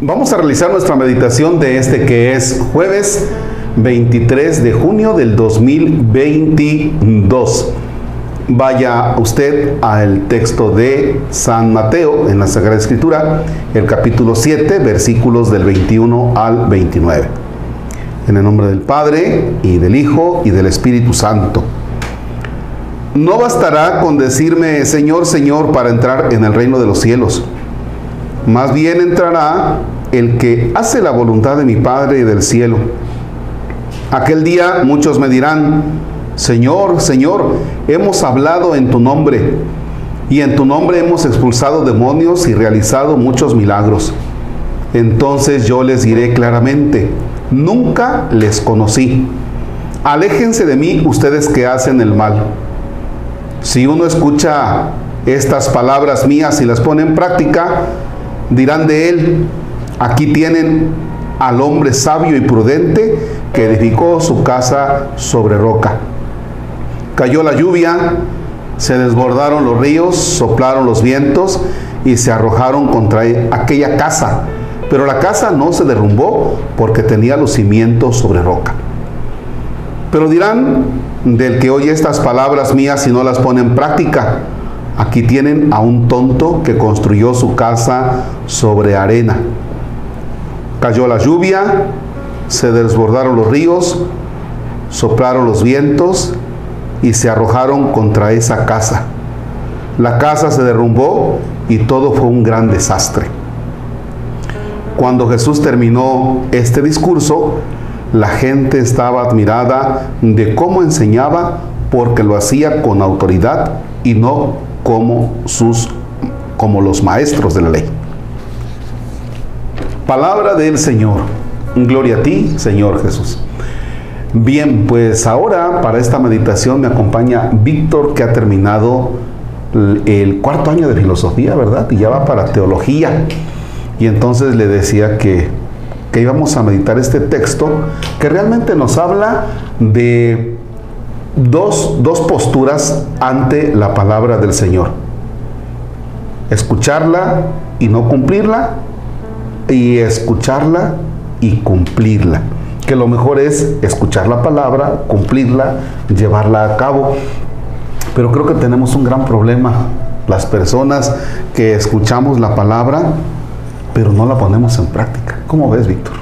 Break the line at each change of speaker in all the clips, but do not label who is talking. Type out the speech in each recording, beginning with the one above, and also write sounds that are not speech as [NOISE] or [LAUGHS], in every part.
Vamos a realizar nuestra meditación de este que es jueves 23 de junio del 2022. Vaya usted al texto de San Mateo en la Sagrada Escritura, el capítulo 7, versículos del 21 al 29. En el nombre del Padre y del Hijo y del Espíritu Santo. No bastará con decirme Señor, Señor para entrar en el reino de los cielos más bien entrará el que hace la voluntad de mi Padre y del cielo. Aquel día muchos me dirán, Señor, Señor, hemos hablado en tu nombre, y en tu nombre hemos expulsado demonios y realizado muchos milagros. Entonces yo les diré claramente, nunca les conocí. Aléjense de mí ustedes que hacen el mal. Si uno escucha estas palabras mías y las pone en práctica, dirán de él, aquí tienen al hombre sabio y prudente que edificó su casa sobre roca. Cayó la lluvia, se desbordaron los ríos, soplaron los vientos y se arrojaron contra aquella casa. Pero la casa no se derrumbó porque tenía los cimientos sobre roca. Pero dirán del que oye estas palabras mías y no las pone en práctica, Aquí tienen a un tonto que construyó su casa sobre arena. Cayó la lluvia, se desbordaron los ríos, soplaron los vientos y se arrojaron contra esa casa. La casa se derrumbó y todo fue un gran desastre. Cuando Jesús terminó este discurso, la gente estaba admirada de cómo enseñaba porque lo hacía con autoridad y no como, sus, como los maestros de la ley. Palabra del Señor. Gloria a ti, Señor Jesús. Bien, pues ahora para esta meditación me acompaña Víctor que ha terminado el cuarto año de filosofía, ¿verdad? Y ya va para teología. Y entonces le decía que, que íbamos a meditar este texto que realmente nos habla de dos, posturas ante la palabra del Señor. Escucharla y no cumplirla y escucharla y cumplirla. Que lo mejor es escuchar la palabra, cumplirla, llevarla a cabo. Pero creo que tenemos un gran problema. Las personas que escuchamos la palabra, pero no la ponemos en práctica. ¿Cómo ves, Víctor?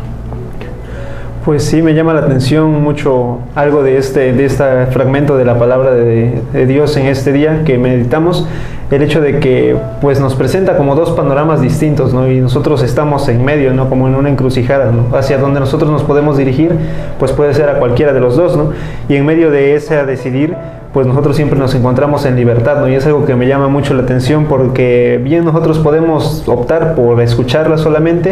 Pues sí, me llama la atención mucho algo de este, de este fragmento de la palabra de, Dios en este día que meditamos, el hecho de que pues nos presenta como dos panoramas distintos, ¿no? Y nosotros estamos en medio, ¿no? Como en una encrucijada, ¿no? Hacia donde nosotros nos podemos dirigir, pues puede ser a cualquiera de los dos, ¿no? Y en medio de ese a decidir, pues nosotros siempre nos encontramos en libertad, ¿no? Y es algo que me llama mucho la atención porque bien nosotros podemos optar por escucharla solamente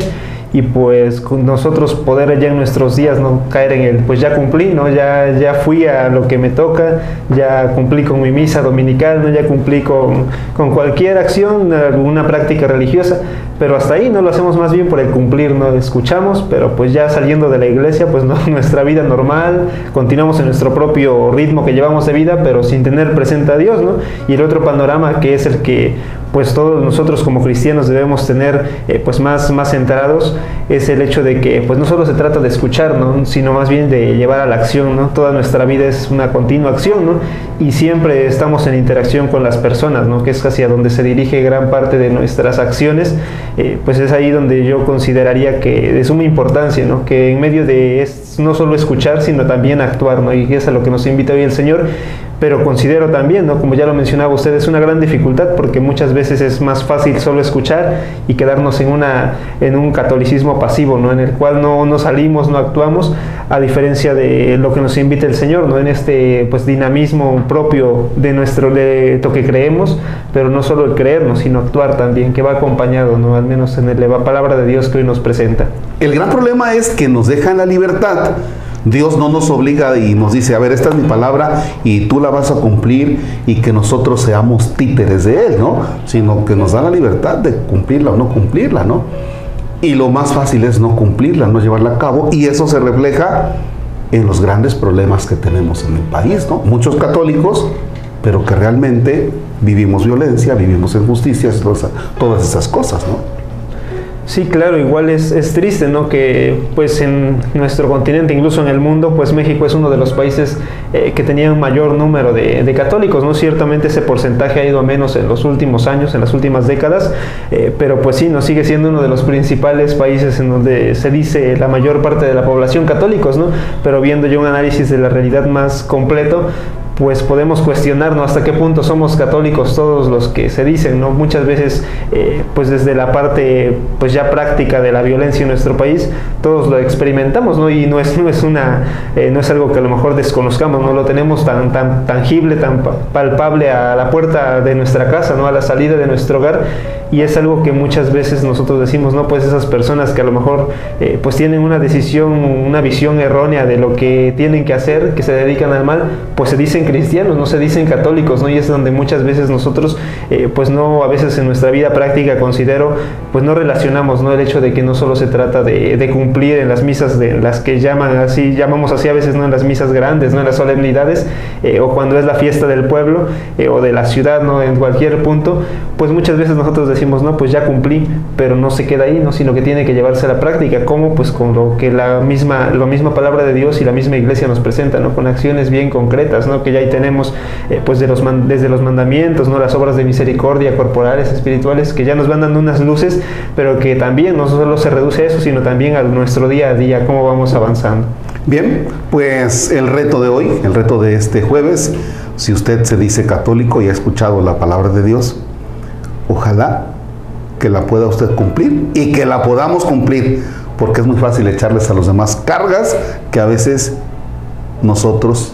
y pues nosotros poder ya en nuestros días no caer en el pues ya cumplí no ya ya fui a lo que me toca ya cumplí con mi misa dominical no ya cumplí con, con cualquier acción alguna práctica religiosa pero hasta ahí no lo hacemos más bien por el cumplir no escuchamos pero pues ya saliendo de la iglesia pues no [LAUGHS] nuestra vida normal continuamos en nuestro propio ritmo que llevamos de vida pero sin tener presente a Dios no y el otro panorama que es el que pues todos nosotros como cristianos debemos tener eh, pues más, más centrados es el hecho de que pues no solo se trata de escuchar, ¿no? sino más bien de llevar a la acción, ¿no? Toda nuestra vida es una continua acción, ¿no? Y siempre estamos en interacción con las personas, ¿no? Que es hacia donde se dirige gran parte de nuestras acciones, eh, pues es ahí donde yo consideraría que de suma importancia, ¿no? Que en medio de no solo escuchar, sino también actuar, ¿no? Y es a lo que nos invita hoy el Señor pero considero también, ¿no? como ya lo mencionaba usted, es una gran dificultad porque muchas veces es más fácil solo escuchar y quedarnos en, una, en un catolicismo pasivo, ¿no? en el cual no, no salimos, no actuamos, a diferencia de lo que nos invita el Señor, ¿no? en este pues, dinamismo propio de nuestro de lo que creemos, pero no solo el creernos, sino actuar también, que va acompañado, ¿no? al menos en la palabra de Dios que hoy nos presenta.
El gran problema es que nos dejan la libertad Dios no nos obliga y nos dice, a ver, esta es mi palabra y tú la vas a cumplir y que nosotros seamos títeres de Él, ¿no? Sino que nos da la libertad de cumplirla o no cumplirla, ¿no? Y lo más fácil es no cumplirla, no llevarla a cabo y eso se refleja en los grandes problemas que tenemos en el país, ¿no? Muchos católicos pero que realmente vivimos violencia, vivimos injusticias, todas, esas cosas, ¿no?
Sí, claro, igual es, es, triste, ¿no? Que pues en nuestro continente, incluso en el mundo, pues México es uno de los países eh, que tenía un mayor número de, de, católicos, ¿no? Ciertamente ese porcentaje ha ido a menos en los últimos años, en las últimas décadas, eh, pero pues sí, nos sigue siendo uno de los principales países en donde se dice la mayor parte de la población católicos, ¿no? Pero viendo yo un análisis de la realidad más completo, pues podemos cuestionarnos hasta qué punto somos católicos todos los que se dicen, ¿no? Muchas veces, eh, pues desde la parte, pues ya práctica de la violencia en nuestro país, todos lo experimentamos, ¿no? Y no es, [LAUGHS] no es una, eh, no es algo que a lo mejor desconozcamos, no lo tenemos tan, tan tangible, tan palpable a la puerta de nuestra casa, ¿no? A la salida de nuestro hogar, y es algo que muchas veces nosotros decimos, no, pues esas personas que a lo mejor, eh, pues tienen una decisión, una visión errónea de lo que tienen que hacer, que se dedican al mal, pues se dicen cristianos, no se dicen católicos, ¿no? Y es donde muchas veces nosotros, eh, pues no, a veces en nuestra vida práctica considero, pues no relacionamos, ¿no? El hecho de que no solo se trata de, cumplir en las misas de las que llaman así, llamamos así a veces, ¿no? En las misas grandes, ¿no? En las solemnidades, eh, o cuando es la fiesta del pueblo, eh, o de la ciudad, ¿no? En cualquier punto, pues muchas veces nosotros decimos, no, pues ya cumplí, pero no se queda ahí, ¿no? Sino que tiene que llevarse a la práctica, ¿cómo? Pues con lo que la misma, la misma palabra de Dios y la misma iglesia nos presenta, ¿no? Con acciones bien concretas, ¿no? Que ya ahí tenemos eh, pues de los desde los mandamientos, ¿no? las obras de misericordia corporales, espirituales, que ya nos van dando unas luces, pero que también no solo se reduce a eso, sino también a nuestro día a día, cómo vamos avanzando.
Bien, pues el reto de hoy, el reto de este jueves, si usted se dice católico y ha escuchado la palabra de Dios, ojalá que la pueda usted cumplir y que la podamos cumplir, porque es muy fácil echarles a los demás cargas que a veces nosotros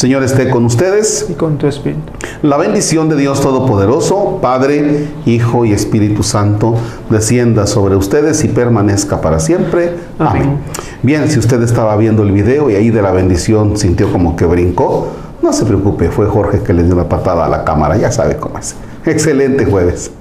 Señor esté con ustedes.
Y con tu espíritu.
La bendición de Dios Todopoderoso, Padre, Hijo y Espíritu Santo, descienda sobre ustedes y permanezca para siempre. Amén. Amén. Bien, si usted estaba viendo el video y ahí de la bendición sintió como que brincó, no se preocupe, fue Jorge que le dio la patada a la cámara, ya sabe cómo es. Excelente jueves.